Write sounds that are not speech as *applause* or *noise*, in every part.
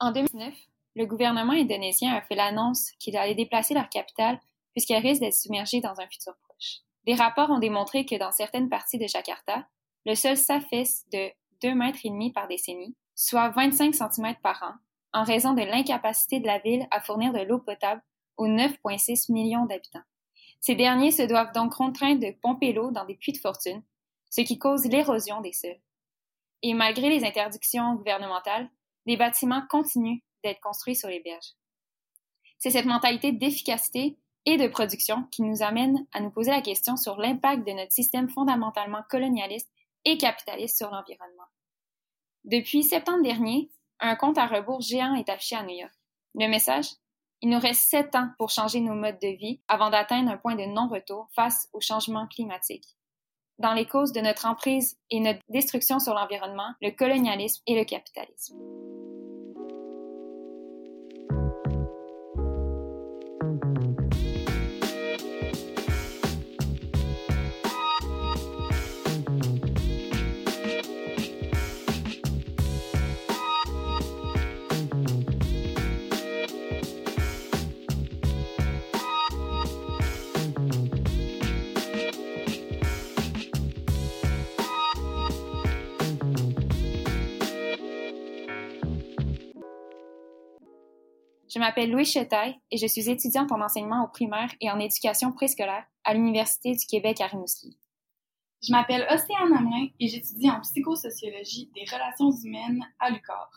En 2009, le gouvernement indonésien a fait l'annonce qu'il allait déplacer leur capitale puisqu'elle risque d'être submergée dans un futur proche. Des rapports ont démontré que dans certaines parties de Jakarta, le sol s'affaisse de 2 mètres et demi par décennie, soit 25 cm par an, en raison de l'incapacité de la ville à fournir de l'eau potable aux 9,6 millions d'habitants. Ces derniers se doivent donc contraindre de pomper l'eau dans des puits de fortune, ce qui cause l'érosion des sols. Et malgré les interdictions gouvernementales, les bâtiments continuent d'être construits sur les berges. C'est cette mentalité d'efficacité et de production qui nous amène à nous poser la question sur l'impact de notre système fondamentalement colonialiste et capitaliste sur l'environnement. Depuis septembre dernier, un compte à rebours géant est affiché à New York. Le message Il nous reste sept ans pour changer nos modes de vie avant d'atteindre un point de non-retour face au changement climatique. Dans les causes de notre emprise et notre destruction sur l'environnement, le colonialisme et le capitalisme. thank you Je m'appelle Louis Chetaille et je suis étudiante en enseignement au primaire et en éducation préscolaire à l'Université du Québec à Rimouski. Je m'appelle Océane Amelin et j'étudie en psychosociologie des relations humaines à l'UQAR.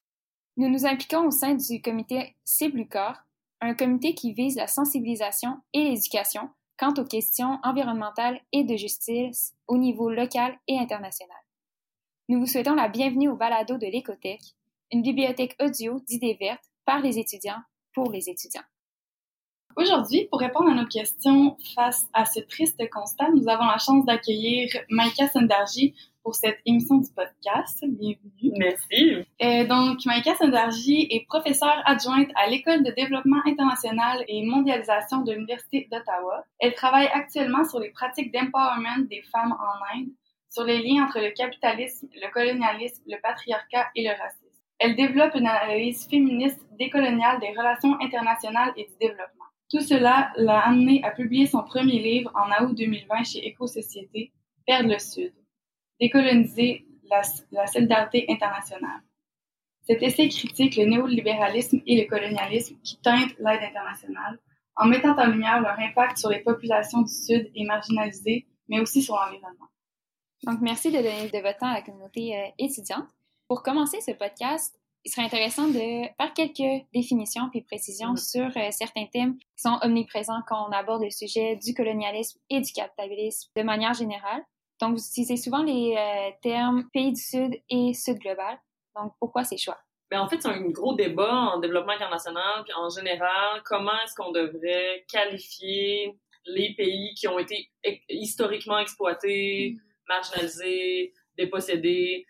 Nous nous impliquons au sein du comité CIBLUCAR, un comité qui vise la sensibilisation et l'éducation quant aux questions environnementales et de justice au niveau local et international. Nous vous souhaitons la bienvenue au balado de l'Écothèque, une bibliothèque audio d'idées vertes par les étudiants pour les étudiants. Aujourd'hui, pour répondre à nos questions face à ce triste constat, nous avons la chance d'accueillir Maïka Sandarji pour cette émission du podcast. Bienvenue. Merci. Euh, donc, Maïka Sandarji est professeure adjointe à l'École de développement international et mondialisation de l'Université d'Ottawa. Elle travaille actuellement sur les pratiques d'empowerment des femmes en Inde, sur les liens entre le capitalisme, le colonialisme, le patriarcat et le racisme. Elle développe une analyse féministe décoloniale des relations internationales et du développement. Tout cela l'a amené à publier son premier livre en août 2020 chez Éco-Société, Perdre le Sud, décoloniser la, la solidarité internationale. Cet essai critique le néolibéralisme et le colonialisme qui teintent l'aide internationale, en mettant en lumière leur impact sur les populations du Sud et marginalisées, mais aussi sur l'environnement. Donc, merci de donner de votre temps à la communauté euh, étudiante. Pour commencer ce podcast, il serait intéressant de faire quelques définitions puis précisions sur euh, certains thèmes qui sont omniprésents quand on aborde le sujet du colonialisme et du capitalisme de manière générale. Donc, vous utilisez souvent les euh, termes pays du Sud et Sud global. Donc, pourquoi ces choix? Bien, en fait, c'est un gros débat en développement international, puis en général, comment est-ce qu'on devrait qualifier les pays qui ont été historiquement exploités, mm. marginalisés, dépossédés.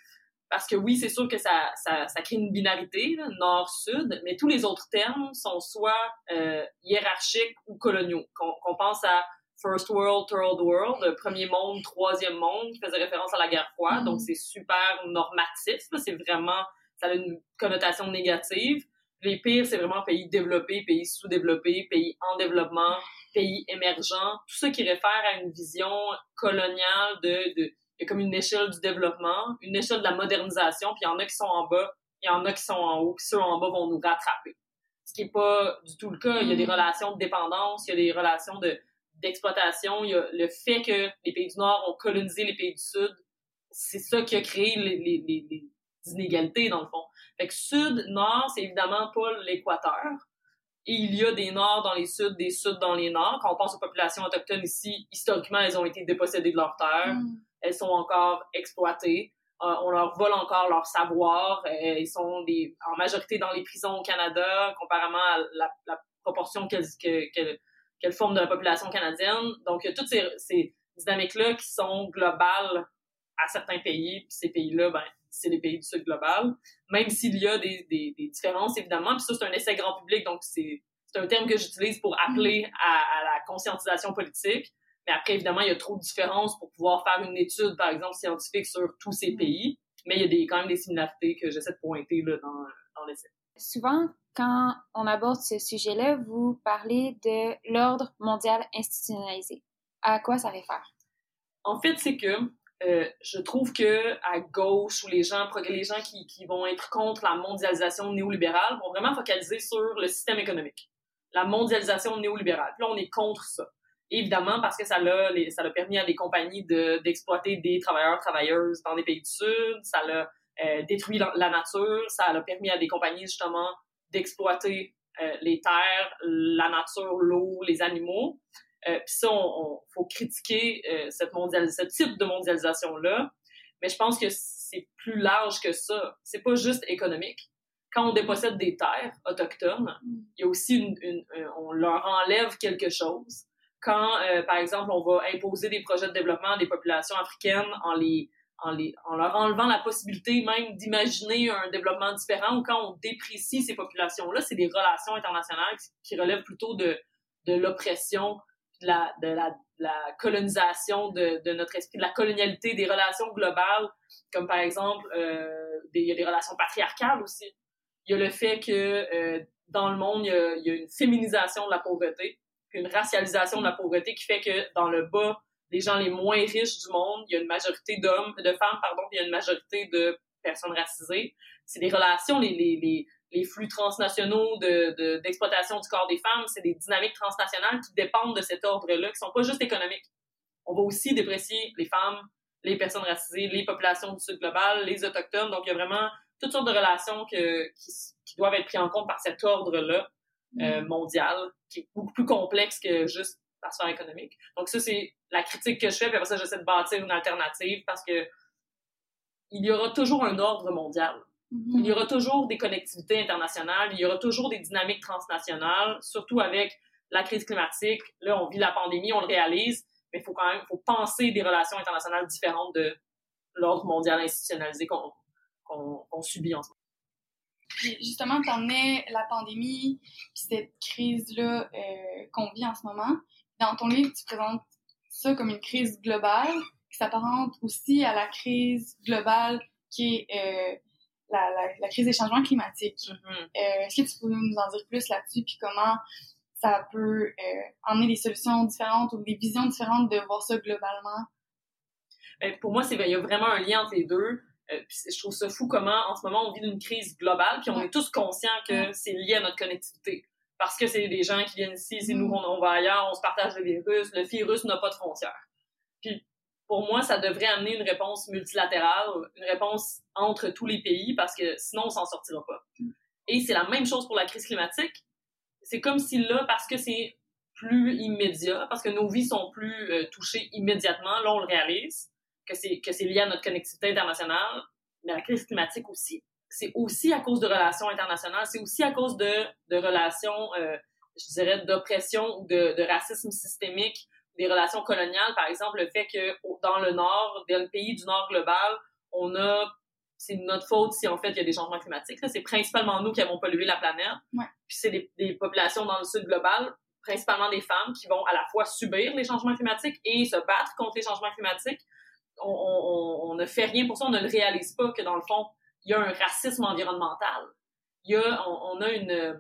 Parce que oui, c'est sûr que ça, ça, ça, crée une binarité, nord-sud, mais tous les autres termes sont soit euh, hiérarchiques ou coloniaux. Qu'on pense à First World, Third World, premier monde, troisième monde, qui faisait référence à la guerre froide, donc mm-hmm. c'est super normatif, c'est vraiment, ça a une connotation négative. Les pires, c'est vraiment pays développés, pays sous-développés, pays en développement, pays émergents, tout ça qui réfère à une vision coloniale de, de il y a comme une échelle du développement, une échelle de la modernisation, puis il y en a qui sont en bas, il y en a qui sont en haut, puis ceux en bas vont nous rattraper. Ce qui est pas du tout le cas. Il y a des mm. relations de dépendance, il y a des relations de d'exploitation, il y a le fait que les pays du Nord ont colonisé les pays du Sud, c'est ça qui a créé les, les, les, inégalités, dans le fond. Fait que Sud-Nord, c'est évidemment pas l'équateur. Et il y a des Nords dans les Suds, des Suds dans les Nords. Quand on pense aux populations autochtones ici, historiquement, elles ont été dépossédées de leurs terres. Mm elles sont encore exploitées. Euh, on leur vole encore leur savoir. Euh, ils sont en majorité dans les prisons au Canada, comparément à la, proportion qu'elles forment de la population canadienne. Donc, il y a toutes ces, dynamiques-là qui sont globales à certains pays. Puis ces pays-là, ben, c'est les pays du Sud global. Même s'il y a des, différences, évidemment. Puis ça, c'est un essai grand public, donc c'est un terme que j'utilise pour appeler à, la conscientisation politique. Mais après, évidemment, il y a trop de différences pour pouvoir faire une étude, par exemple, scientifique sur tous ces pays. Mais il y a des, quand même des similarités que j'essaie de pointer là, dans, dans l'essai. Souvent, quand on aborde ce sujet-là, vous parlez de l'ordre mondial institutionnalisé. À quoi ça réfère? En fait, c'est que euh, je trouve que à gauche ou les gens, les gens qui, qui, vont être contre la mondialisation néolibérale vont vraiment focaliser sur le système économique, la mondialisation néolibérale. Puis là, on est contre ça. Évidemment, parce que ça l'a, ça a permis à des compagnies de, d'exploiter des travailleurs, travailleuses dans des pays du Sud, ça l'a euh, détruit la, nature, ça a permis à des compagnies justement d'exploiter euh, les terres, la nature, l'eau, les animaux. Euh, Puis ça, on, faut critiquer euh, cette ce type de mondialisation-là. Mais je pense que c'est plus large que ça. C'est pas juste économique. Quand on dépossède des terres autochtones, mm. il y a aussi une, une, on leur enlève quelque chose. Quand, euh, par exemple, on va imposer des projets de développement à des populations africaines en les en, les, en leur enlevant la possibilité même d'imaginer un développement différent ou quand on déprécie ces populations-là, c'est des relations internationales qui relèvent plutôt de, de l'oppression de la, de la, la colonisation de, de, notre esprit, de la colonialité, des relations globales, comme par exemple, euh, des, il y a des relations patriarcales aussi. Il y a le fait que euh, dans le monde, il y, il y, a, une féminisation de la pauvreté, une racialisation de la pauvreté qui fait que dans le bas, les gens les moins riches du monde, il y a une majorité d'hommes, de femmes, pardon, puis il y a une majorité de personnes racisées. C'est des relations, les, les, les les flux transnationaux d'exploitation de, du corps des femmes, c'est des dynamiques transnationales qui dépendent de cet ordre-là, qui sont pas juste économiques. On va aussi déprécier les femmes, les personnes racisées, les populations du Sud global, les autochtones. Donc, il y a vraiment toutes sortes de relations que, qui, qui doivent être prises en compte par cet ordre-là euh, mm. mondial, qui est beaucoup plus complexe que juste la sphère économique. Donc, ça, c'est la critique que je fais, puis après ça, j'essaie de bâtir une alternative parce que il y aura toujours un ordre mondial il y aura toujours des connectivités internationales, il y aura toujours des dynamiques transnationales, surtout avec la crise climatique. Là, on vit la pandémie, on le réalise, mais il faut quand même faut penser des relations internationales différentes de l'ordre mondial institutionnalisé qu'on subit en ce moment. Justement, tu emmenais la pandémie, puis cette crise-là euh, qu'on vit en ce moment. Dans ton livre, tu présentes ça comme une crise globale, qui s'apparente aussi à la crise globale qui est euh, la, crise des changements climatiques. Mm-hmm. Euh, est-ce que tu peux nous en dire plus là-dessus, puis comment ça peut emmener des solutions différentes ou des visions différentes de voir ça globalement? Ben, pour moi, c'est il y a vraiment un lien entre les deux. Euh, je trouve ça fou comment, en ce moment, on vit une crise globale, puis on est tous conscients que c'est lié à notre connectivité. Parce que c'est des gens qui viennent ici, c'est nous, mm-hmm. on, on, va ailleurs, on se partage le virus, le virus n'a pas de frontières. Puis pour moi, ça devrait amener une réponse multilatérale, une réponse entre tous les pays, parce que sinon, on s'en sortira pas. Et c'est la même chose pour la crise climatique. C'est comme si là, parce que c'est plus immédiat, parce que nos vies sont plus euh, touchées immédiatement, là, on le réalise, que c'est, lié à notre connectivité internationale, mais la crise climatique aussi. C'est aussi à cause de relations internationales, c'est aussi à cause de, de relations, euh, je dirais, d'oppression ou de, de racisme systémique des relations coloniales, par exemple, le fait que dans le Nord, dans le pays du Nord global, on a c'est notre faute si en fait il y a des changements climatiques. C'est principalement nous qui avons pollué la planète. Puis c'est des, populations dans le sud global, principalement des femmes, qui vont à la fois subir les changements climatiques et se battre contre les changements climatiques. On, ne fait rien pour ça, on ne le réalise pas que dans le fond, il y a un racisme environnemental. Il y a, on a une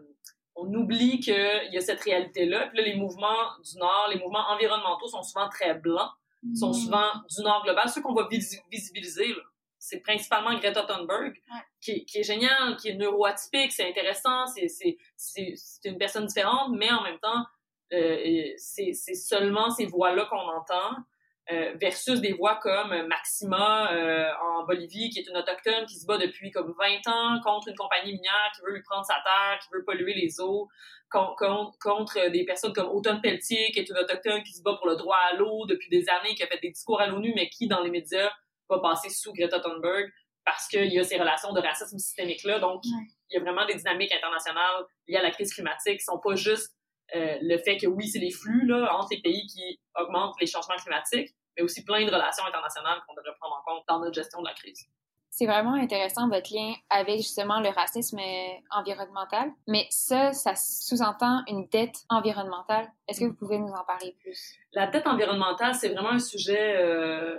on oublie qu'il y a cette réalité-là. Puis là, les mouvements du Nord, les mouvements environnementaux sont souvent très blancs, sont mm. souvent du Nord global. Ceux qu'on va visibiliser, c'est principalement Greta Thunberg, qui, est génial, qui est neuroatypique, c'est intéressant, c'est une personne différente, mais en même temps, euh, c'est seulement ces voix-là qu'on entend. Euh, versus des voix comme Maxima euh, en Bolivie, qui est une autochtone qui se bat depuis comme 20 ans contre une compagnie minière qui veut lui prendre sa terre, qui veut polluer les eaux, contre, contre des personnes comme Autumn Pelletier, qui est une autochtone qui se bat pour le droit à l'eau depuis des années, qui a fait des discours à l'ONU, mais qui, dans les médias, va passer sous Greta Thunberg parce qu'il y a ces relations de racisme systémique-là. Donc, il y a vraiment des dynamiques internationales liées à la crise climatique qui sont pas juste euh, le fait que oui, c'est les flux là, entre les pays qui augmentent les changements climatiques, mais aussi plein de relations internationales qu'on devrait prendre en compte dans notre gestion de la crise. C'est vraiment intéressant votre lien avec justement le racisme environnemental, mais ça, ça sous-entend une dette environnementale. Est-ce que vous pouvez nous en parler plus? La dette environnementale, c'est vraiment un sujet, euh,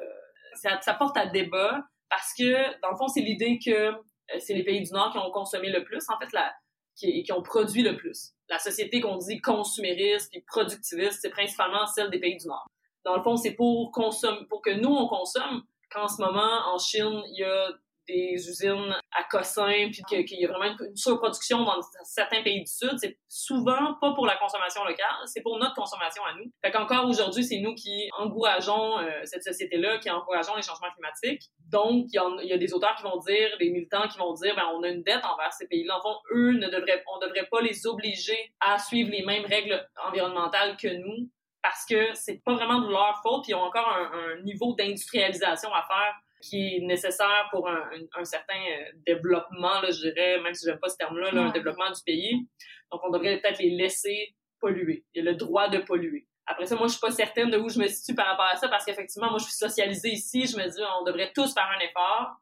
ça, ça, porte à débat parce que, dans le fond, c'est l'idée que euh, c'est les pays du Nord qui ont consommé le plus. En fait, la, qui, qui ont produit le plus. La société qu'on dit consumériste et productiviste, c'est principalement celle des pays du Nord. Dans le fond, c'est pour consommer, pour que nous on consomme. Qu'en ce moment, en Chine, il y a des usines à Cossin, puis qu'il y a vraiment une, surproduction dans certains pays du Sud, c'est souvent pas pour la consommation locale, c'est pour notre consommation à nous. Fait qu'encore aujourd'hui, c'est nous qui encourageons euh, cette société-là, qui encourageons les changements climatiques. Donc, il y, y, a des auteurs qui vont dire, des militants qui vont dire, ben, on a une dette envers ces pays-là. En fond, eux ne devraient, on devrait pas les obliger à suivre les mêmes règles environnementales que nous, parce que c'est pas vraiment de leur faute, puis ils ont encore un, un niveau d'industrialisation à faire qui est nécessaire pour un, un, certain euh, développement, là, je dirais, même si j'aime pas ce terme-là, là, un développement du pays. Donc, on devrait peut-être les laisser polluer. Il y a le droit de polluer. Après ça, moi, je suis pas certaine de où je me situe par rapport à ça, parce qu'effectivement, moi, je suis socialisée ici, je me dis, on devrait tous faire un effort,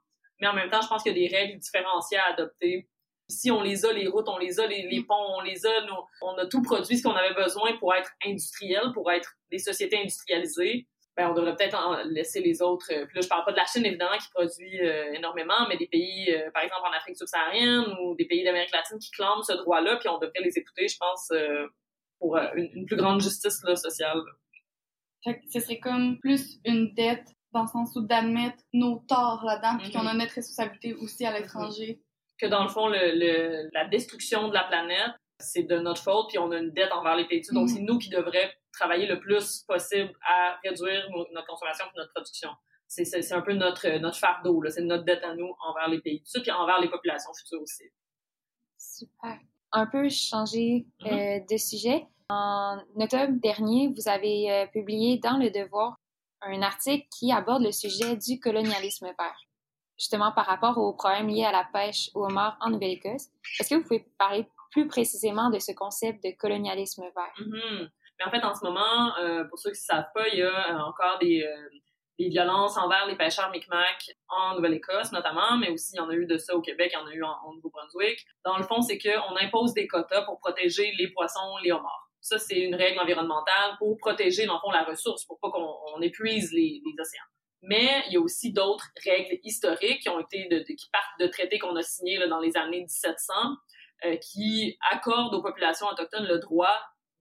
mais en même temps, je pense qu'il y a des règles différenciées à adopter. Ici, on les a, les routes, on les a, les, les ponts, on les a, on a tout produit ce qu'on avait besoin pour être industriel, pour être des sociétés industrialisées. Ben, on devrait peut-être laisser les autres. Euh, puis là, je parle pas de la Chine, évidemment, qui produit euh, énormément, mais des pays, euh, par exemple, en Afrique subsaharienne ou des pays d'Amérique latine qui clament ce droit-là, puis on devrait les écouter, je pense, pour une, plus grande justice là, sociale. Fait que ce serait comme plus une dette dans le sens où d'admettre nos torts là-dedans, puis qu'on a mm-hmm. notre responsabilité aussi à l'étranger. Que dans le fond, le, la destruction de la planète, c'est de notre faute, puis on a une dette envers les pays Donc, mm-hmm. c'est nous qui devrions travailler le plus possible à réduire notre consommation et notre production. C'est un peu notre, notre fardeau, c'est notre dette à nous envers les pays du Sud et envers les populations futures aussi. Super. Un peu changer euh, mm-hmm. de sujet. En octobre dernier, vous avez euh, publié dans Le Devoir un article qui aborde le sujet du colonialisme vert, justement par rapport aux problèmes liés à la pêche au homard en Nouvelle-Écosse. Est-ce que vous pouvez parler plus précisément de ce concept de colonialisme vert? Mm-hmm. Mais en fait, en ce moment, euh, pour ceux qui ne savent pas, il y a euh, encore des, euh, des violences envers les pêcheurs Micmac en Nouvelle-Écosse notamment, mais aussi il y en a eu de ça au Québec, il y en a eu en, Nouveau-Brunswick. Dans le fond, c'est qu'on impose des quotas pour protéger les poissons, les homards. Ça, c'est une règle environnementale pour protéger, dans le fond, la ressource, pour pas qu'on épuise les, océans. Mais il y a aussi d'autres règles historiques qui ont été de, qui partent de traités qu'on a signés là, dans les années 1700, euh, qui accordent aux populations autochtones le droit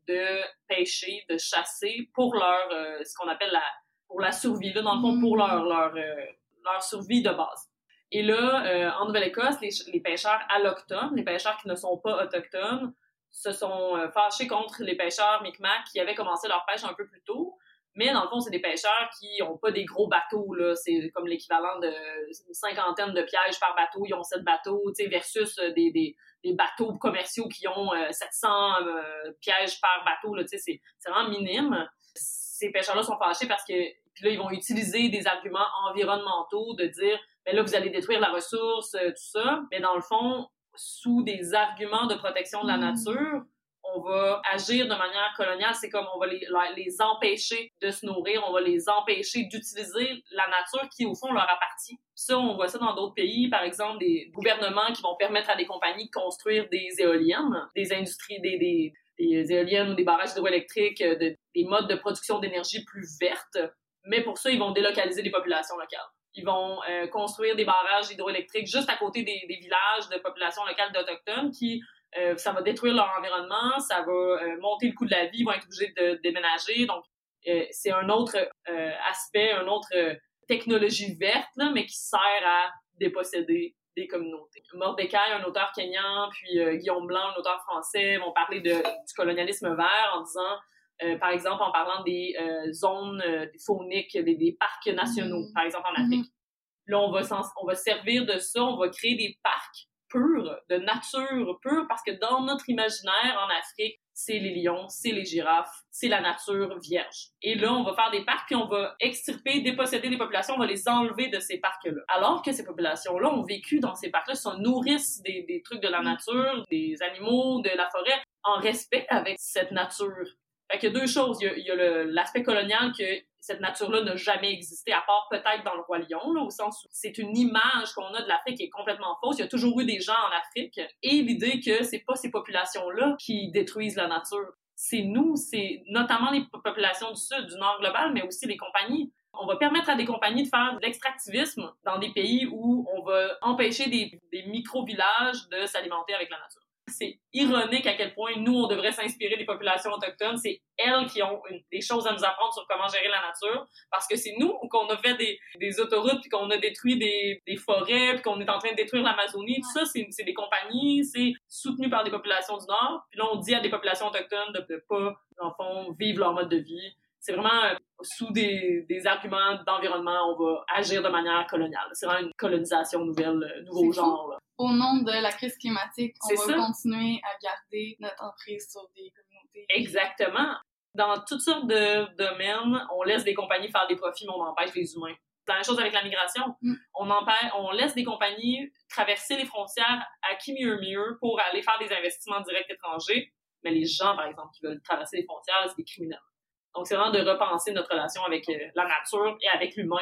de pêcher, de chasser pour leur euh, ce qu'on appelle la pour la survie là dans le fond pour leur leur euh, leur survie de base. Et là euh, en Nouvelle-Écosse, les, les, pêcheurs allochtones, les pêcheurs qui ne sont pas autochtones, se sont fâchés contre les pêcheurs Micmac qui avaient commencé leur pêche un peu plus tôt. Mais dans le fond, c'est des pêcheurs qui ont pas des gros bateaux, là. C'est comme l'équivalent de une cinquantaine de pièges par bateau. Ils ont sept bateaux, tu sais, versus des, des, des bateaux commerciaux qui ont 700 euh, euh, pièges par bateau, là, tu sais, c'est vraiment minime. Ces pêcheurs-là sont fâchés parce que puis là, ils vont utiliser des arguments environnementaux de dire, ben là, vous allez détruire la ressource, euh, tout ça. Mais dans le fond, sous des arguments de protection de la mmh. nature, on va agir de manière coloniale, c'est comme on va les, les, empêcher de se nourrir, on va les empêcher d'utiliser la nature qui, au fond, leur appartient. Ça, on voit ça dans d'autres pays, par exemple, des gouvernements qui vont permettre à des compagnies de construire des éoliennes, des industries, des, des, des éoliennes ou des barrages hydroélectriques, de, des modes de production d'énergie plus vertes, mais pour ça, ils vont délocaliser les populations locales. Ils vont euh, construire des barrages hydroélectriques juste à côté des, des villages de populations locales d'Autochtones qui euh, ça va détruire leur environnement, ça va euh, monter le coût de la vie, ils vont être obligés de déménager. Donc, euh, c'est un autre aspect, une autre technologie verte, là, mais qui sert à déposséder des communautés. Mordecai, un auteur kenyan, puis Guillaume Blanc, un auteur français, vont parler de, du colonialisme vert en disant, par exemple, en parlant des zones fauniques, des, des, parcs nationaux, mm-hmm. par exemple en Afrique. Mm-hmm. Là, on va, on va servir de ça, on va créer des parcs pure, de nature pure, parce que dans notre imaginaire en Afrique, c'est les lions, c'est les girafes, c'est la nature vierge. Et là, on va faire des parcs, puis on va extirper, déposséder les populations, on va les enlever de ces parcs-là. Alors que ces populations-là ont vécu dans ces parcs-là, se nourrissent des, des trucs de la nature, des animaux, de la forêt, en respect avec cette nature. Fait qu'il y a deux choses. Il y a, l'aspect colonial que cette nature-là n'a jamais existé, à part peut-être dans le Roi Lion, là, au sens où c'est une image qu'on a de l'Afrique qui est complètement fausse. Il y a toujours eu des gens en Afrique. Et l'idée que c'est pas ces populations-là qui détruisent la nature. C'est nous, c'est notamment les populations du Sud, du Nord global, mais aussi les compagnies. On va permettre à des compagnies de faire de l'extractivisme dans des pays où on va empêcher des, des micro-villages de s'alimenter avec la nature. C'est ironique à quel point nous, on devrait s'inspirer des populations autochtones. C'est elles qui ont des choses à nous apprendre sur comment gérer la nature, parce que c'est nous qu'on a fait des, des autoroutes, puis qu'on a détruit des, des forêts, puis qu'on est en train de détruire l'Amazonie. Tout ça, c'est des compagnies, c'est soutenu par des populations du Nord. Puis là, on dit à des populations autochtones de ne pas, en fond, vivre leur mode de vie. C'est vraiment euh, sous des, des arguments d'environnement, on va agir de manière coloniale. C'est vraiment une colonisation nouvelle, euh, nouveau genre. Là au nom de la crise climatique, on va continuer à garder notre emprise sur des communautés. Exactement. Dans toutes sortes de domaines, on laisse des compagnies faire des profits, mais on empêche les humains. C'est la même chose avec la migration. Mm. On, empêche, on laisse des compagnies traverser les frontières à qui mieux mieux pour aller faire des investissements directs étrangers. Mais les gens, par exemple, qui veulent traverser les frontières, c'est des criminels. Donc, c'est vraiment de repenser notre relation avec euh, la nature et avec l'humain.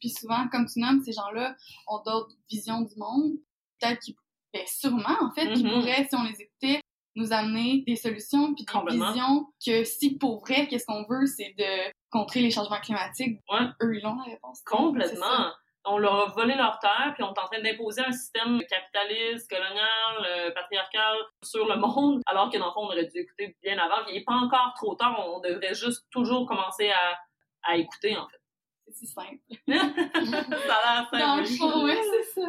Puis souvent, comme tu nommes, ces gens-là ont d'autres visions du monde peut-être qu'ils, ben, sûrement, en fait, qui mm-hmm. pourraient, si on les écoutait, nous amener des solutions puis des visions que si pour vrai, qu'est-ce qu'on veut, c'est de contrer les changements climatiques, eux, ils ont la réponse. Complètement. On leur a volé leur terre, puis on est en train d'imposer un système capitaliste, colonial, euh, patriarcal sur le monde, alors que dans le fond, on aurait dû écouter bien avant. il n'est pas encore trop tard, on devrait juste toujours commencer à, à écouter, en fait. C'est si simple. *laughs* ça a l'air simple. Dans le fond, ouais, c'est ça.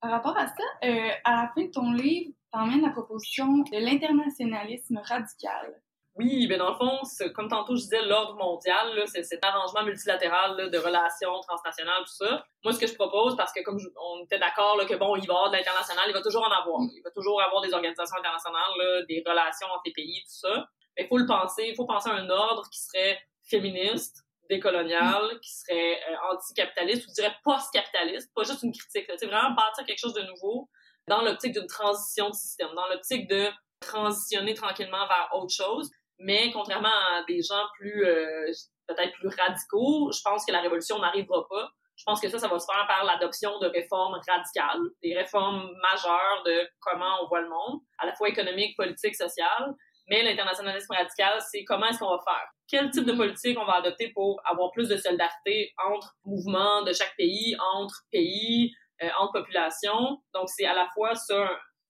Par rapport à ça, euh, à la fin de ton livre, t'emmènes la proposition de l'internationalisme radical. Oui, ben dans le fond, comme tantôt je disais, l'ordre mondial, c'est cet arrangement multilatéral de relations transnationales, tout ça. Moi, ce que je propose, parce que comme on était d'accord que bon, il va y avoir de l'international, il va toujours en avoir. Il va toujours avoir des organisations internationales, des relations entre les pays, tout ça. Mais il faut le penser, il faut penser à un ordre qui serait féministe, décolonial, qui serait euh, anticapitaliste, ou je dirais post-capitaliste, pas juste une critique. C'est vraiment bâtir quelque chose de nouveau dans l'optique d'une transition de système, dans l'optique de transitionner tranquillement vers autre chose. Mais contrairement à des gens plus euh, peut-être plus radicaux, je pense que la révolution n'arrivera pas. Je pense que ça, ça va se faire par l'adoption de réformes radicales, des réformes majeures de comment on voit le monde, à la fois économique, politique, sociale. Mais l'internationalisme radical, c'est comment est-ce qu'on va faire? Quel type de politique on va adopter pour avoir plus de solidarité entre mouvements de chaque pays, entre pays, euh, entre populations? Donc, c'est à la fois ce,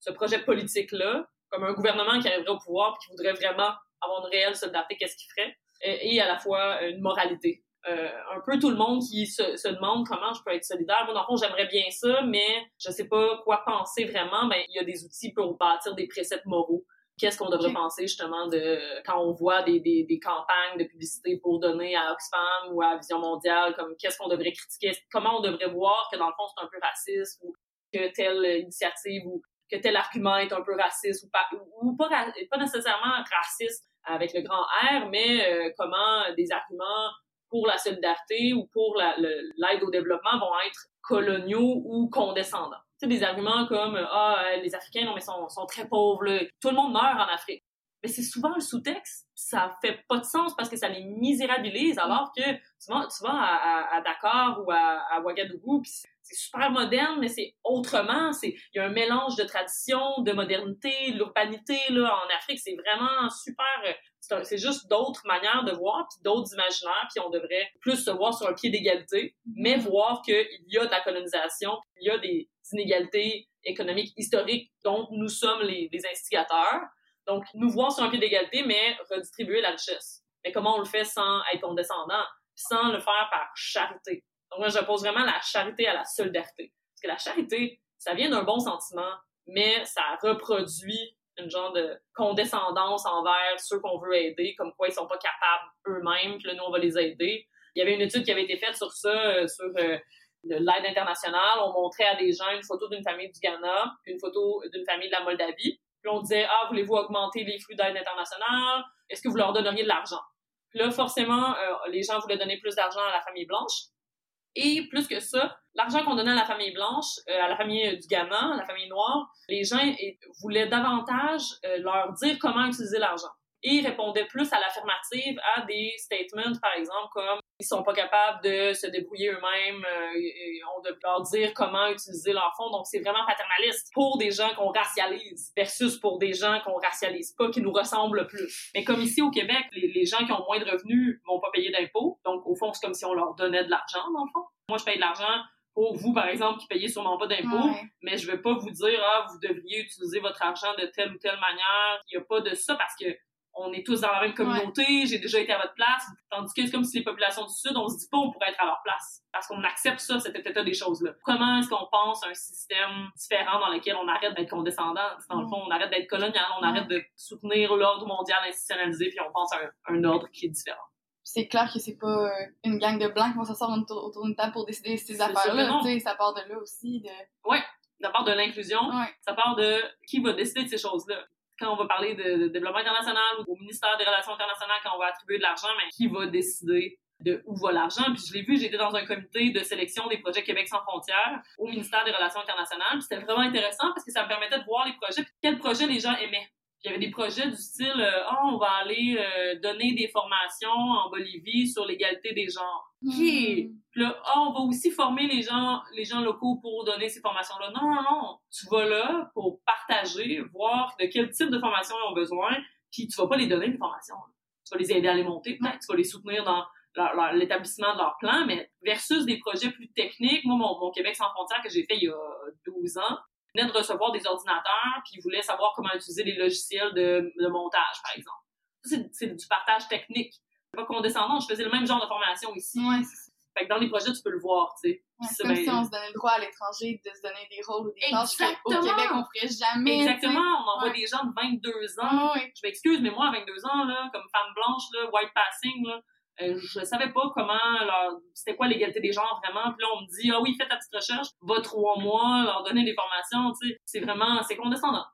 ce projet politique-là, comme un gouvernement qui arriverait au pouvoir et qui voudrait vraiment avoir une réelle solidarité, qu'est-ce qu'il ferait? Et, à la fois une moralité. Euh, un peu tout le monde qui se, se, demande comment je peux être solidaire. Moi, dans le fond, j'aimerais bien ça, mais je sais pas quoi penser vraiment. Ben, il y a des outils pour bâtir des préceptes moraux qu'est-ce qu'on devrait penser justement de quand on voit des, des, des, campagnes de publicité pour donner à Oxfam ou à Vision mondiale, comme qu'est-ce qu'on devrait critiquer, comment on devrait voir que dans le fond c'est un peu raciste ou que telle initiative ou que tel argument est un peu raciste ou pas ou pas, pas nécessairement raciste avec le grand R, mais euh, comment des arguments pour la solidarité ou pour l'aide au développement vont être coloniaux ou condescendants? Sais, des arguments comme ah euh, les Africains non mais sont, sont très pauvres tout le monde meurt en Afrique mais c'est souvent le sous-texte ça fait pas de sens parce que ça les misérabilise alors que tu vas, tu vas à, à, Dakar ou à, à Ouagadougou puis c'est super moderne mais c'est autrement c'est il y a un mélange de tradition de modernité l'urbanité là en Afrique c'est vraiment super c'est juste d'autres manières de voir, puis d'autres imaginaires, puis on devrait plus se voir sur un pied d'égalité, mais voir qu'il y a de la colonisation, il y a des inégalités économiques historiques dont nous sommes les, instigateurs. Donc, nous voir sur un pied d'égalité, mais redistribuer la richesse. Mais comment on le fait sans être condescendant, sans le faire par charité? Donc, moi, j'oppose vraiment la charité à la solidarité. Parce que la charité, ça vient d'un bon sentiment, mais ça reproduit une genre de condescendance envers ceux qu'on veut aider, comme quoi ils sont pas capables eux-mêmes, puis là, nous, on va les aider. Il y avait une étude qui avait été faite sur ça, euh, sur euh, l'aide internationale. On montrait à des gens une photo d'une famille du Ghana, une photo d'une famille de la Moldavie. Puis on disait, ah, voulez-vous augmenter les flux d'aide internationale? Est-ce que vous leur donneriez de l'argent? Puis là, forcément, euh, les gens voulaient donner plus d'argent à la famille blanche. Et plus que ça, l'argent qu'on donnait à la famille blanche, euh, à la famille du Ghana, à la famille noire, les gens voulaient davantage euh, leur dire comment utiliser l'argent. Et ils répondaient plus à l'affirmative à des statements, par exemple, comme ils sont pas capables de se débrouiller eux-mêmes, euh, on doit leur dire comment utiliser leur fonds. Donc, c'est vraiment paternaliste pour des gens qu'on racialise versus pour des gens qu'on racialise pas, qui nous ressemblent plus. Mais comme ici au Québec, les, les gens qui ont moins de revenus vont pas payer d'impôts. Donc, au fond, c'est comme si on leur donnait de l'argent, dans le fond. Moi, je paye de l'argent pour vous, par exemple, qui payez sûrement pas d'impôts, Ouais. mais je vais pas vous dire, ah, vous devriez utiliser votre argent de telle ou telle manière. Il y a pas de ça parce que on est tous dans la même communauté, j'ai déjà été à votre place. Tandis que c'est comme si les populations du Sud, on se dit pas on pourrait être à leur place. Parce qu'on accepte ça, cet état des choses-là. Comment est-ce qu'on pense à un système différent dans lequel on arrête d'être condescendant? Dans le fond, on arrête d'être colonial, on Ouais. arrête de soutenir l'ordre mondial institutionnalisé, puis on pense à un, un ordre qui est différent. c'est clair que c'est pas euh, une gang de blancs qui vont s'asseoir autour, autour d'une table pour décider ces affaires-là. ça part de là aussi. De... Ça part de l'inclusion, Ouais. ça part de qui va décider de ces choses-là. Quand on va parler de, développement international ou au ministère des Relations internationales, quand on va attribuer de l'argent, mais qui va décider de où va l'argent? Puis je l'ai vu, j'étais dans un comité de sélection des projets Québec sans frontières au ministère des Relations internationales. C'était vraiment intéressant parce que ça me permettait de voir les projets, puis quels projets les gens aimaient. Il y avait des projets du style, euh, ah, on va aller euh, donner des formations en Bolivie sur l'égalité des genres. Hmm. Puis là, ah, on va aussi former les gens, les gens locaux pour donner ces formations-là. Non, non, non. Tu vas là pour partager, voir de quel type de formation ils ont besoin, puis tu vas pas les donner des formations. Tu vas les aider à les monter, peut-être. Tu vas les soutenir dans l'établissement de leur plan, mais versus des projets plus techniques. Moi, mon, mon Québec sans frontières que j'ai fait il y a 12 ans, venait de recevoir des ordinateurs, puis ils voulaient savoir comment utiliser les logiciels de, de montage, par exemple. Ça, c'est- du partage technique. C'est pas condescendant, je faisais le même genre de formation ici. Ouais, c'est ça. Fait que dans les projets, tu peux le voir, tu sais. Ouais, c'est comme ben, si on se donnait le droit à l'étranger de se donner des rôles ou des tâches qu'au. Québec on ferait jamais. Exactement, on envoie Ouais. des gens de 22 ans. Ouais. Je m'excuse, mais moi, à 22 ans, là, comme femme blanche, là, white passing, là, euh, je savais pas comment leur, c'était quoi l'égalité des genres vraiment. Puis là, on me dit, ah oui, fais ta petite recherche, va trois mois, leur donner des formations, tu sais. C'est vraiment, c'est condescendant.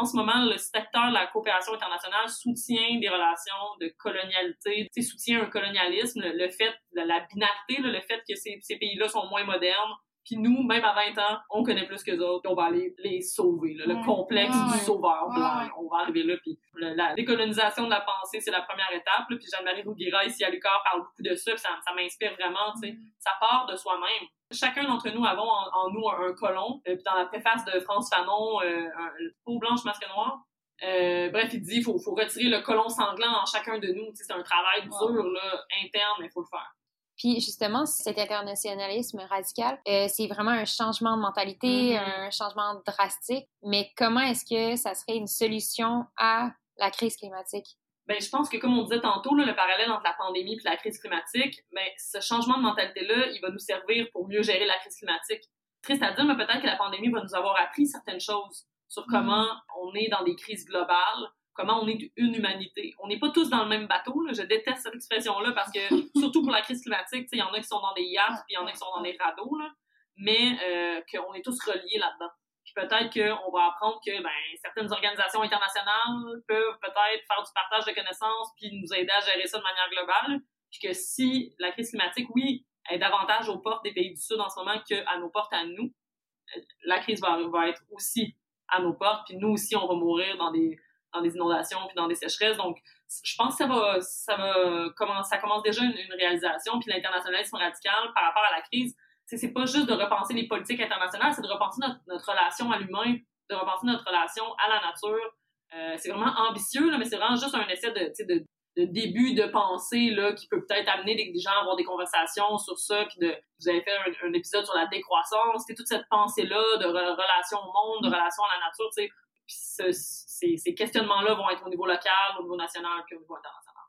En ce moment, le secteur de la coopération internationale soutient des relations de colonialité, soutient un colonialisme, le, le fait, la, la binarité, là, le fait que ces, ces pays-là sont moins modernes. Puis nous, même à 20 ans, on connaît plus que autres, puis on va aller les sauver. là. le complexe du sauveur blanc, on va arriver là. Puis la décolonisation de la pensée, c'est la première étape. là. Puis Jeanne-Marie Rouguera, ici à Lucar, parle beaucoup de ça, puis ça, ça m'inspire vraiment. tu sais. Mm. Ça part de soi-même. Chacun d'entre nous avons en, en nous un, un colon. Euh, puis dans la préface de France Fanon, euh, un, peau blanche, masque noir, euh, bref, il dit faut, faut retirer le colon sanglant en chacun de nous. C'est un travail dur, là, interne, mais il faut le faire. Puis justement, cet internationalisme radical, euh, c'est vraiment un changement de mentalité, Mhm. un changement drastique. Mais comment est-ce que ça serait une solution à la crise climatique? Ben, je pense que comme on disait tantôt, là, le parallèle entre la pandémie et la crise climatique, ben, ce changement de mentalité-là, il va nous servir pour mieux gérer la crise climatique. Triste à dire, mais peut-être que la pandémie va nous avoir appris certaines choses sur comment on est dans des crises globales, comment on est une humanité. On n'est pas tous dans le même bateau. Là. Je déteste cette expression-là parce que, *laughs* surtout pour la crise climatique, il y en a qui sont dans des yachts, puis il y en a qui sont dans des radeaux, là, mais euh, qu'on est tous reliés là-dedans. Puis peut-être qu'on va apprendre que ben, certaines organisations internationales peuvent peut-être faire du partage de connaissances puis nous aider à gérer ça de manière globale. Puis que si la crise climatique, oui, est davantage aux portes des pays du Sud en ce moment qu'à nos portes à nous, euh, la crise va, va être aussi à nos portes. Puis nous aussi, on va mourir dans des, dans des inondations puis dans des sécheresses. Donc, je pense que ça va, ça va commencer, ça commence déjà une, une réalisation. Puis l'internationalisme radical par rapport à la crise, c'est c'est pas juste de repenser les politiques internationales, c'est de repenser notre, notre relation à l'humain, de repenser notre relation à la nature. Euh, c'est vraiment ambitieux, là, mais c'est vraiment juste un essai de, de, de début de pensée là, qui peut peut-être amener des, des gens à avoir des conversations sur ça. Puis de, vous avez fait un, un épisode sur la décroissance, toute cette pensée-là de re- relation au monde, de relation à la nature. Puis ce- ces, ces questionnements-là vont être au niveau local, au niveau national, puis au niveau international.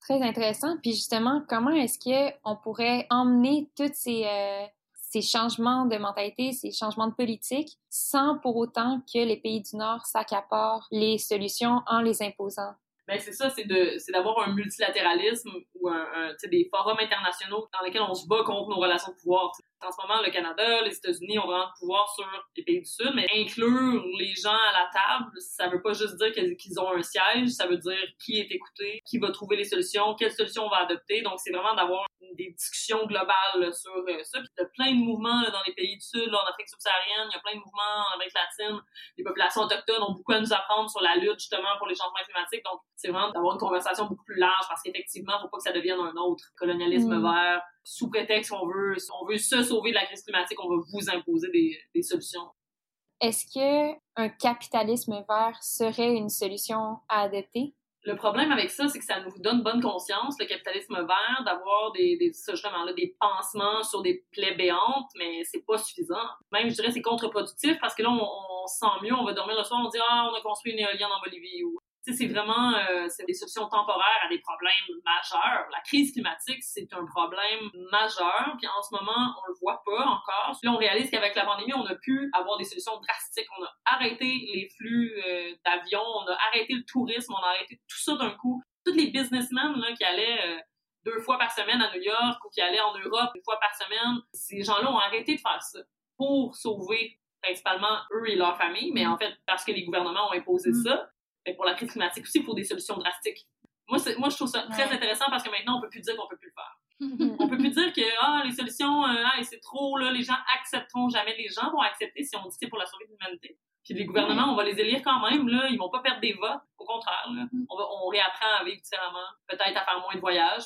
Très intéressant. Puis justement, comment est-ce que on pourrait emmener tous ces, euh, ces changements de mentalité, ces changements de politique, sans pour autant que les pays du Nord s'accaparent les solutions en les imposant? Ben c'est ça, c'est de c'est d'avoir un multilatéralisme ou un, des forums internationaux dans lesquels on se bat contre nos relations de pouvoir. En ce moment, le Canada, les États-Unis ont vraiment le pouvoir sur les pays du Sud, mais inclure les gens à la table, ça veut pas juste dire qu'ils ont un siège, ça veut dire qui est écouté, qui va trouver les solutions, quelles solutions on va adopter. Donc, c'est vraiment d'avoir des discussions globales sur euh, ça. Puis il y a plein de mouvements dans les pays du Sud, en Afrique subsaharienne, il y a plein de mouvements en Amérique latine. Les populations autochtones ont beaucoup à nous apprendre sur la lutte justement pour les changements climatiques. Donc, c'est vraiment d'avoir une conversation beaucoup plus large parce qu'effectivement, faut pas que ça devienne un autre colonialisme Mm. vert. Sous prétexte qu'on veut, on veut se sauver de la crise climatique, on va vous imposer des, des solutions. Est-ce que un capitalisme vert serait une solution à adopter? Le problème avec ça, c'est que ça nous donne bonne conscience, le capitalisme vert, d'avoir des, des, là, des pansements sur des plaies béantes, mais c'est pas suffisant. Même, je dirais, c'est contre-productif parce que là, on, on, se sent mieux, on va dormir le soir, on dit, ah, on a construit une éolienne en Bolivie ou c'est vraiment euh, c'est des solutions temporaires à des problèmes majeurs. La crise climatique, c'est un problème majeur, puis en ce moment, on le voit pas encore. Puis là, on réalise qu'avec la pandémie, on a pu avoir des solutions drastiques. On a arrêté les flux euh, d'avions, on a arrêté le tourisme, on a arrêté tout ça d'un coup. Tous les businessmen là, qui allaient euh, deux fois par semaine à New York ou qui allaient en Europe une fois par semaine, ces gens-là ont arrêté de faire ça pour sauver principalement eux et leurs familles, mais en fait parce que les gouvernements ont imposé mm. ça. Mais pour la crise climatique aussi, il faut des solutions drastiques. Moi, moi je trouve ça très intéressant parce que maintenant, on peut plus dire qu'on peut plus le faire. *laughs* on peut plus dire que ah, les solutions, euh, ah, c'est trop, là, les gens accepteront jamais. Les gens vont accepter si on dit c'est pour la survie de l'humanité. Puis les gouvernements, on va les élire quand même, là, ils vont pas perdre des votes. Au contraire, là, mm. on, va, on réapprend à vivre différemment, peut-être à faire moins de voyages.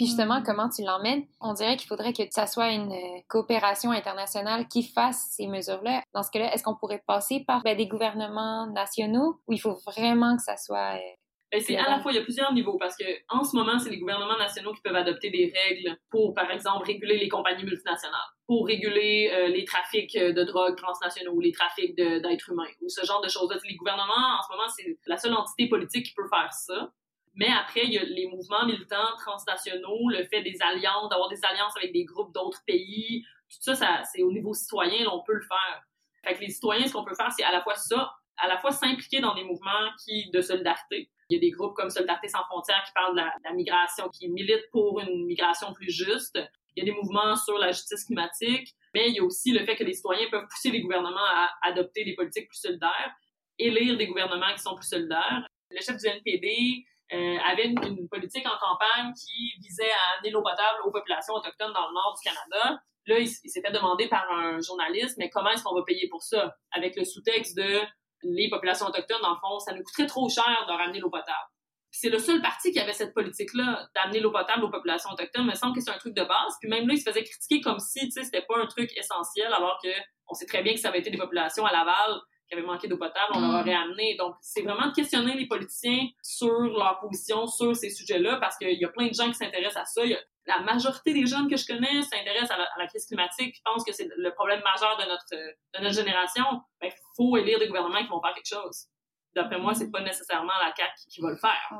Puis justement, comment tu l'emmènes? On dirait qu'il faudrait que ça soit une euh, coopération internationale qui fasse ces mesures-là. Dans ce cas-là, est-ce qu'on pourrait passer par ben, des gouvernements nationaux ou il faut vraiment que ça soit... Euh, ben, c'est à la fois, il y a plusieurs niveaux parce que en ce moment, c'est les gouvernements nationaux qui peuvent adopter des règles pour, par exemple, réguler les compagnies multinationales, pour réguler euh, les trafics de drogue transnationaux ou les trafics d'êtres humains ou ce genre de choses-là. Les gouvernements, en ce moment, c'est la seule entité politique qui peut faire ça. Mais après, il y a les mouvements militants transnationaux, le fait des alliances, d'avoir des alliances avec des groupes d'autres pays, tout ça, ça c'est au niveau citoyen, là, on peut le faire. Fait que les citoyens, ce qu'on peut faire, c'est à la fois ça, à la fois s'impliquer dans des mouvements qui de solidarité. Il y a des groupes comme Solidarité sans frontières qui parlent de la, migration, qui militent pour une migration plus juste. Il y a des mouvements sur la justice climatique, mais il y a aussi le fait que les citoyens peuvent pousser les gouvernements à adopter des politiques plus solidaires, élire des gouvernements qui sont plus solidaires. Le chef du NPD euh, avait une, politique en campagne qui visait à amener l'eau potable aux populations autochtones dans le nord du Canada. Là, il, s'est fait demander par un journaliste, mais comment est-ce qu'on va payer pour ça? Avec le sous-texte de les populations autochtones, le fond, ça nous coûterait trop cher de ramener l'eau potable. C'est le seul parti qui avait cette politique-là d'amener l'eau potable aux populations autochtones. Il semble que c'est un truc de base. Puis même là, il se faisait critiquer comme si, tu sais, c'était pas un truc essentiel, alors que on sait très bien que ça avait été des populations à Laval qui avait manqué d'eau potable, on leur aurait mm. amené. Donc, c'est vraiment de questionner les politiciens sur leur position sur ces sujets-là, parce qu'il y a plein de gens qui s'intéressent à ça. la majorité des jeunes que je connais s'intéressent à, la, crise climatique, pensent que c'est le problème majeur de notre, de notre génération. Il ben, faut élire des gouvernements qui vont faire quelque chose. D'après moi, c'est pas nécessairement la CAQ qui va le faire.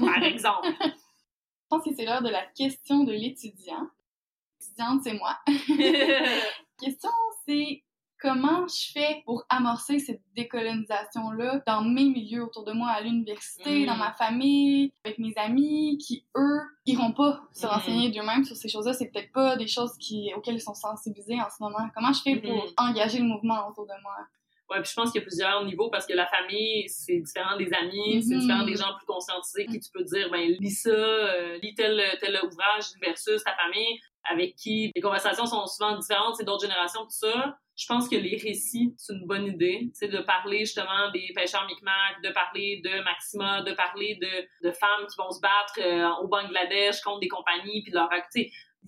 Par *laughs* exemple. Je pense que c'est l'heure de la question de l'étudiant. L'étudiante, c'est moi. *laughs* question, c'est comment je fais pour amorcer cette décolonisation-là dans mes milieux autour de moi, à l'université, dans mm. ma famille, avec mes amis, qui, eux, iront pas se mm. renseigner d'eux-mêmes sur ces choses-là? C'est peut-être pas des choses qui, auxquelles ils sont sensibilisés en ce moment. Comment je fais pour mm. engager le mouvement autour de moi? Ouais, puis je pense qu'il y a plusieurs niveaux parce que la famille, c'est différent des amis, c'est différent des gens plus conscientisés qui tu peux dire, ben, lis ça, euh, lis tel, tel ouvrage versus ta famille avec qui les conversations sont souvent différentes, c'est d'autres générations, tout ça je pense que les récits, c'est une bonne idée. C'est de parler justement des pêcheurs Micmac, de parler de Maxima, de parler de, de femmes qui vont se battre euh, au Bangladesh contre des compagnies, puis de leur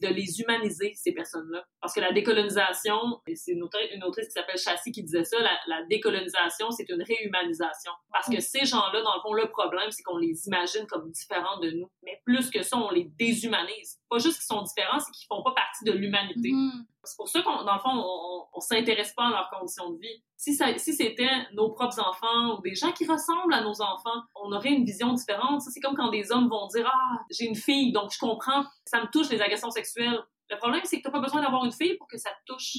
de les humaniser, ces personnes-là. Parce que la décolonisation, et c'est une autrice, une autrice qui s'appelle Chassis qui disait ça, la, la décolonisation, c'est une réhumanisation. Parce que ces gens-là, dans le fond, le problème, c'est qu'on les imagine comme différents de nous. Mais plus que ça, on les déshumanise. Pas juste qu'ils sont différents, c'est qu'ils font pas partie de l'humanité. Mm-hmm. C'est pour ça qu'on, dans le fond, on, on, s'intéresse pas à leurs conditions de vie. Si, ça, si c'était nos propres enfants ou des gens qui ressemblent à nos enfants, on aurait une vision différente. C'est comme quand des hommes vont dire Ah, j'ai une fille, donc je comprends, ça me touche les agressions sexuelles. Le problème, c'est que t'as pas besoin d'avoir une fille pour que ça te touche.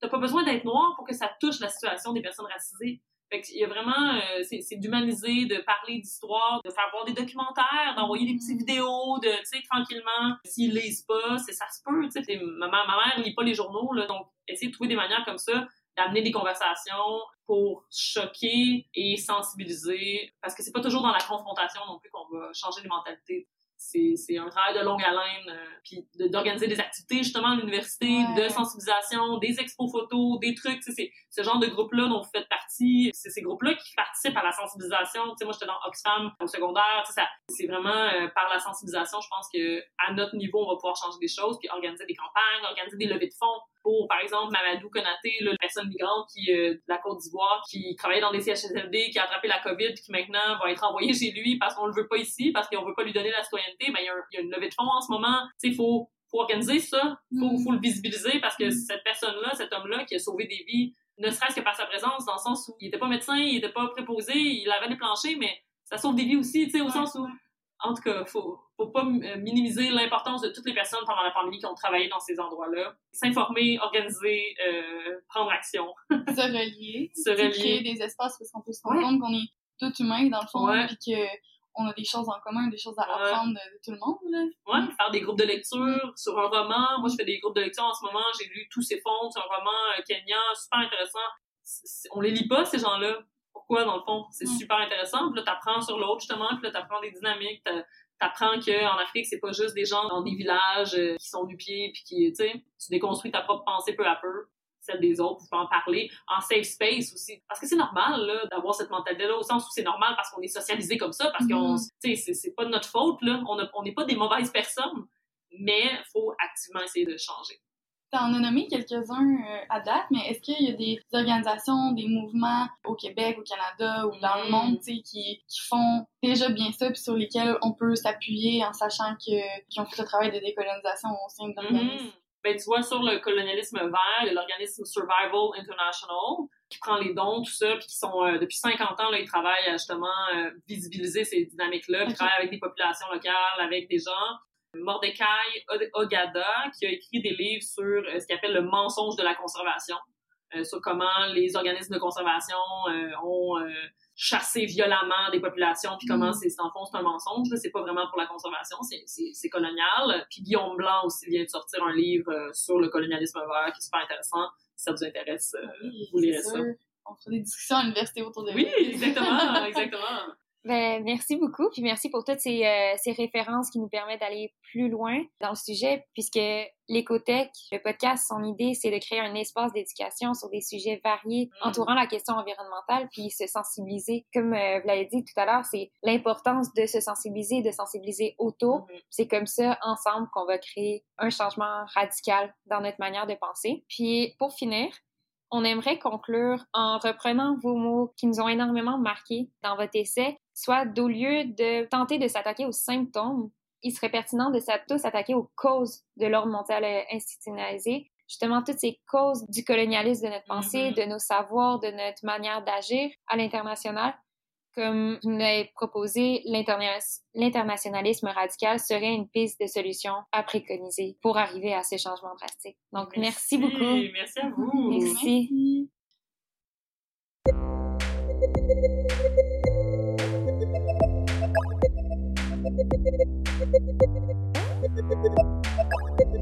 T'as pas besoin d'être noir pour que ça touche la situation des personnes racisées. Fait il y a vraiment, euh, c'est d'humaniser, de parler d'histoire, de faire voir des documentaires, d'envoyer des petites vidéos, de, tu sais, tranquillement. S'ils lisent pas, c'est ça se peut, tu sais. Ma, ma mère lit pas les journaux, là, donc essayer de trouver des manières comme ça d'amener des conversations pour choquer et sensibiliser, parce que c'est pas toujours dans la confrontation non plus qu'on va changer les mentalités c'est un travail de longue haleine, euh, puis d'organiser des activités justement à l'université, de sensibilisation, des expos photos, des trucs, c'est ce genre de groupe-là dont vous faites partie, c'est ces groupes-là qui participent à la sensibilisation. Tu sais, moi, j'étais dans Oxfam au secondaire, c'est vraiment euh, par la sensibilisation, je pense que à notre niveau, on va pouvoir changer des choses, puis organiser des campagnes, organiser des levées de fonds. Pour, par exemple, Mamadou Konaté, là, la personne migrante qui, euh, de la Côte d'Ivoire, qui travaillait dans des CHSLD, qui a attrapé la COVID, qui maintenant va être envoyé chez lui parce qu'on le veut pas ici, parce qu'on veut pas lui donner la citoyenneté, mais il y, a il y a une levée de fonds en ce moment. Tu sais, faut, faut organiser ça, faut, Mm. faut le visibiliser parce que cette personne-là, cet homme-là qui a sauvé des vies, ne serait-ce que par sa présence, dans le sens où il était pas médecin, il était pas préposé, il avait des planchers, mais ça sauve des vies aussi, tu sais, au Ouais, sens où, en tout cas, faut, faut pas euh, minimiser l'importance de toutes les personnes pendant la pandémie qui ont travaillé dans ces endroits-là. S'informer, organiser, euh, prendre action. *laughs* se relier, *laughs* Se relier. créer des espaces où on peut se rendre Ouais. compte qu'on est tous humains dans le fond, Ouais. puis que on a des choses en commun, des choses à apprendre de, de tout le monde. Là. Ouais, faire des groupes de lecture sur un roman. Moi, je fais des groupes de lecture en ce moment. J'ai lu Tous ces fonds, c'est un roman euh, kenyan, super intéressant. On les lit pas, ces gens-là. Pourquoi, dans le fond? C'est Mm. super intéressant. Puis là, t'apprends sur l'autre, justement. Puis là, t'apprends des dynamiques. t'a- T'apprends qu'en Afrique, c'est pas juste des gens dans des villages euh, qui sont du pied puis qui, tu sais, tu déconstruis ta propre pensée peu à peu celle des autres, tu peux en parler en safe space aussi. Parce que c'est normal, là, d'avoir cette mentalité-là, au sens où c'est normal parce qu'on est socialisé comme ça, parce qu'on, Mhm. tu sais, c'est- pas de notre faute, là. On n'est pas des mauvaises personnes, mais faut activement essayer de changer. Tu en as nommé quelques-uns euh, à date, mais est-ce qu'il y a des organisations, des mouvements au Québec, au Canada ou dans le Mm. monde tu sais, qui, qui font déjà bien ça, puis sur lesquels on peut s'appuyer en sachant que- qu'ils ont fait le travail de décolonisation au sein de l'organisme? Mhm. Ben, tu vois, sur le colonialisme vert, il y a l'organisme Survival International qui prend les dons, tout ça, puis qui sont, euh, depuis 50 ans, là, ils travaillent à justement euh, visibiliser ces dynamiques-là, puis travaillent avec des populations locales, avec des gens. Mordecai Ogada, qui a écrit des livres sur euh, ce qu'il appelle le mensonge de la conservation, euh, sur comment les organismes de conservation euh, ont euh, chassé violemment des populations, puis comment Mhm. c'est, en fond, c'est un mensonge, c'est pas vraiment pour la conservation, c'est, colonial. Puis Guillaume Blanc aussi vient de sortir un livre euh, sur le colonialisme vert qui est super intéressant. Si ça vous intéresse, euh, vous lirez ça. On fera des discussions à l'université autour de Oui, exactement, *laughs* exactement. Ben, merci beaucoup, puis merci pour toutes ces, euh, ces références qui nous permettent d'aller plus loin dans le sujet, puisque l'Écotech, le podcast, son idée, c'est de créer un espace d'éducation sur des sujets variés Mm. entourant la question environnementale, puis se sensibiliser. Comme euh, vous l'avez dit tout à l'heure, c'est l'importance de se sensibiliser, de sensibiliser autour. Mhm. C'est comme ça, ensemble, qu'on va créer un changement radical dans notre manière de penser. Puis, pour finir, on aimerait conclure en reprenant vos mots qui nous ont énormément marqués dans votre essai, soit d'au lieu de tenter de s'attaquer aux symptômes, il serait pertinent de s'attaquer aux causes de l'ordre mondial euh, institutionnalisé, justement toutes ces causes du colonialisme de notre pensée, Mhm. de nos savoirs, de notre manière d'agir à l'international. Comme vous nous l'avez proposé, l'interna- l'internationalisme radical serait une piste de solution à préconiser pour arriver à ces changements drastiques. Donc, merci, beaucoup. Merci à vous. Merci. Merci.